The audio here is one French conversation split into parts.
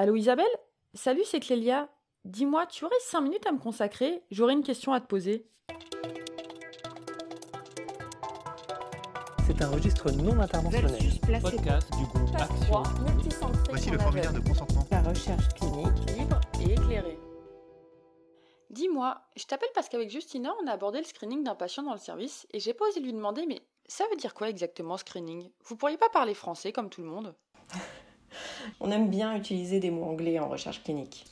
Allô Isabelle? Salut, c'est Clélia. Dis-moi, tu aurais 5 minutes à me consacrer? J'aurais une question à te poser. C'est un registre non interventionnel. Podcast du groupe Action. Voici le formulaire de consentement. La recherche clinique libre et éclairée. Dis-moi, je t'appelle parce qu'avec Justina, on a abordé le screening d'un patient dans le service et j'ai pas osé lui demander, mais ça veut dire quoi exactement screening? Vous pourriez pas parler français comme tout le monde? On aime bien utiliser des mots anglais en recherche clinique.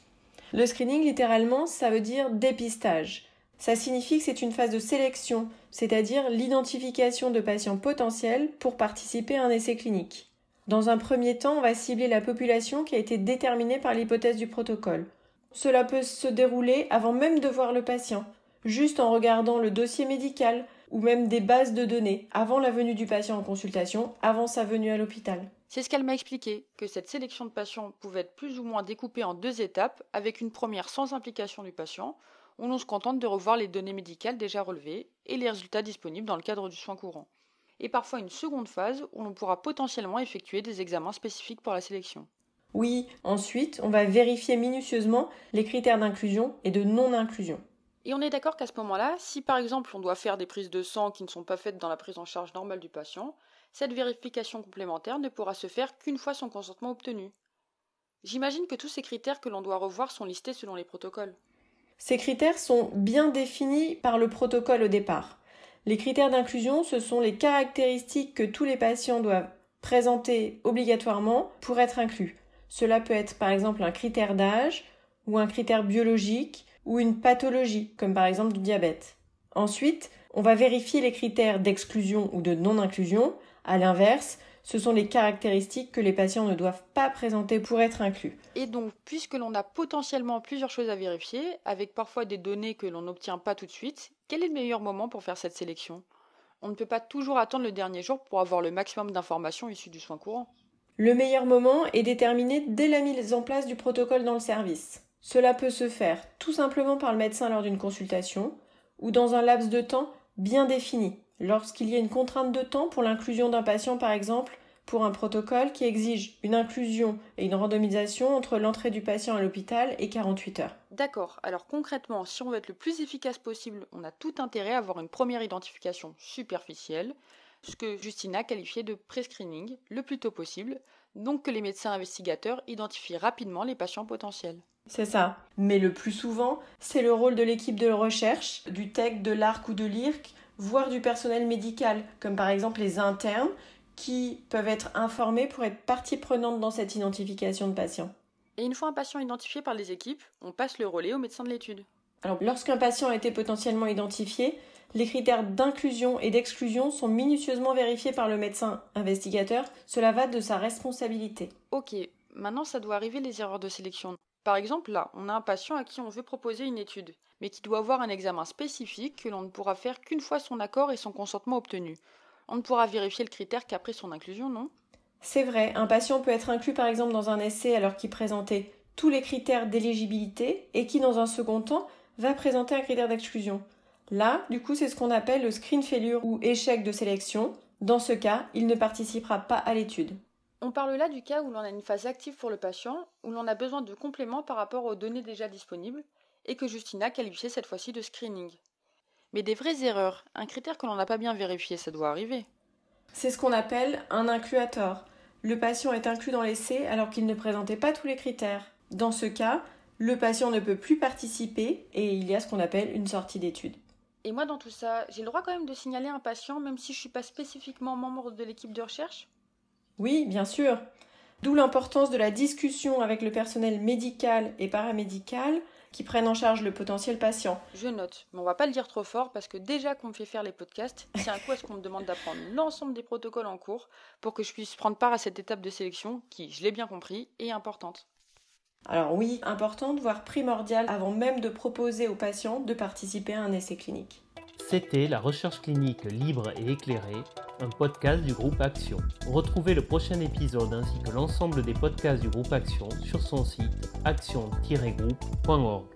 Le screening, littéralement, ça veut dire dépistage. Ça signifie que c'est une phase de sélection, c'est-à-dire l'identification de patients potentiels pour participer à un essai clinique. Dans un premier temps, on va cibler la population qui a été déterminée par l'hypothèse du protocole. Cela peut se dérouler avant même de voir le patient, juste en regardant le dossier médical ou même des bases de données avant la venue du patient en consultation, avant sa venue à l'hôpital. C'est ce qu'elle m'a expliqué, que cette sélection de patients pouvait être plus ou moins découpée en deux étapes, avec une première sans implication du patient, où l'on se contente de revoir les données médicales déjà relevées et les résultats disponibles dans le cadre du soin courant. Et parfois une seconde phase où l'on pourra potentiellement effectuer des examens spécifiques pour la sélection. Oui, ensuite, on va vérifier minutieusement les critères d'inclusion et de non-inclusion. Et on est d'accord qu'à ce moment-là, si par exemple on doit faire des prises de sang qui ne sont pas faites dans la prise en charge normale du patient, cette vérification complémentaire ne pourra se faire qu'une fois son consentement obtenu. J'imagine que tous ces critères que l'on doit revoir sont listés selon les protocoles. Ces critères sont bien définis par le protocole au départ. Les critères d'inclusion, ce sont les caractéristiques que tous les patients doivent présenter obligatoirement pour être inclus. Cela peut être par exemple un critère d'âge ou un critère biologique ou une pathologie, comme par exemple du diabète. Ensuite, on va vérifier les critères d'exclusion ou de non-inclusion. À l'inverse, ce sont les caractéristiques que les patients ne doivent pas présenter pour être inclus. Et donc, puisque l'on a potentiellement plusieurs choses à vérifier, avec parfois des données que l'on n'obtient pas tout de suite, quel est le meilleur moment pour faire cette sélection? On ne peut pas toujours attendre le dernier jour pour avoir le maximum d'informations issues du soin courant. Le meilleur moment est déterminé dès la mise en place du protocole dans le service. Cela peut se faire tout simplement par le médecin lors d'une consultation ou dans un laps de temps bien défini, lorsqu'il y a une contrainte de temps pour l'inclusion d'un patient par exemple pour un protocole qui exige une inclusion et une randomisation entre l'entrée du patient à l'hôpital et 48 heures. D'accord, alors concrètement, si on veut être le plus efficace possible, on a tout intérêt à avoir une première identification superficielle, ce que Justina qualifiait de prescreening le plus tôt possible, donc que les médecins investigateurs identifient rapidement les patients potentiels. C'est ça. Mais le plus souvent, c'est le rôle de l'équipe de recherche, du TEC, de l'ARC ou de l'IRC, voire du personnel médical, comme par exemple les internes, qui peuvent être informés pour être partie prenante dans cette identification de patients. Et une fois un patient identifié par les équipes, on passe le relais au médecin de l'étude. Alors, lorsqu'un patient a été potentiellement identifié, les critères d'inclusion et d'exclusion sont minutieusement vérifiés par le médecin investigateur. Cela va de sa responsabilité. Ok, maintenant ça doit arriver les erreurs de sélection. Par exemple, là, on a un patient à qui on veut proposer une étude, mais qui doit avoir un examen spécifique que l'on ne pourra faire qu'une fois son accord et son consentement obtenu. On ne pourra vérifier le critère qu'après son inclusion, non? C'est vrai, un patient peut être inclus par exemple dans un essai alors qu'il présentait tous les critères d'éligibilité et qui, dans un second temps, va présenter un critère d'exclusion. Là, du coup, c'est ce qu'on appelle le screen failure ou échec de sélection. Dans ce cas, il ne participera pas à l'étude. On parle là du cas où l'on a une phase active pour le patient, où l'on a besoin de compléments par rapport aux données déjà disponibles, et que Justina qualifiait cette fois-ci de screening. Mais des vraies erreurs, un critère que l'on n'a pas bien vérifié, ça doit arriver. C'est ce qu'on appelle un incluator. Le patient est inclus dans l'essai alors qu'il ne présentait pas tous les critères. Dans ce cas, le patient ne peut plus participer et il y a ce qu'on appelle une sortie d'étude. Et moi, dans tout ça, j'ai le droit quand même de signaler un patient, même si je ne suis pas spécifiquement membre de l'équipe de recherche? Oui, bien sûr. D'où l'importance de la discussion avec le personnel médical et paramédical qui prennent en charge le potentiel patient. Je note, mais on va pas le dire trop fort parce que déjà qu'on me fait faire les podcasts, c'est un coup à ce qu'on me demande d'apprendre l'ensemble des protocoles en cours pour que je puisse prendre part à cette étape de sélection qui, je l'ai bien compris, est importante. Alors oui, importante, voire primordiale, avant même de proposer aux patients de participer à un essai clinique. C'était la recherche clinique libre et éclairée, un podcast du groupe Action. Retrouvez le prochain épisode ainsi que l'ensemble des podcasts du groupe Action sur son site action-groupe.org.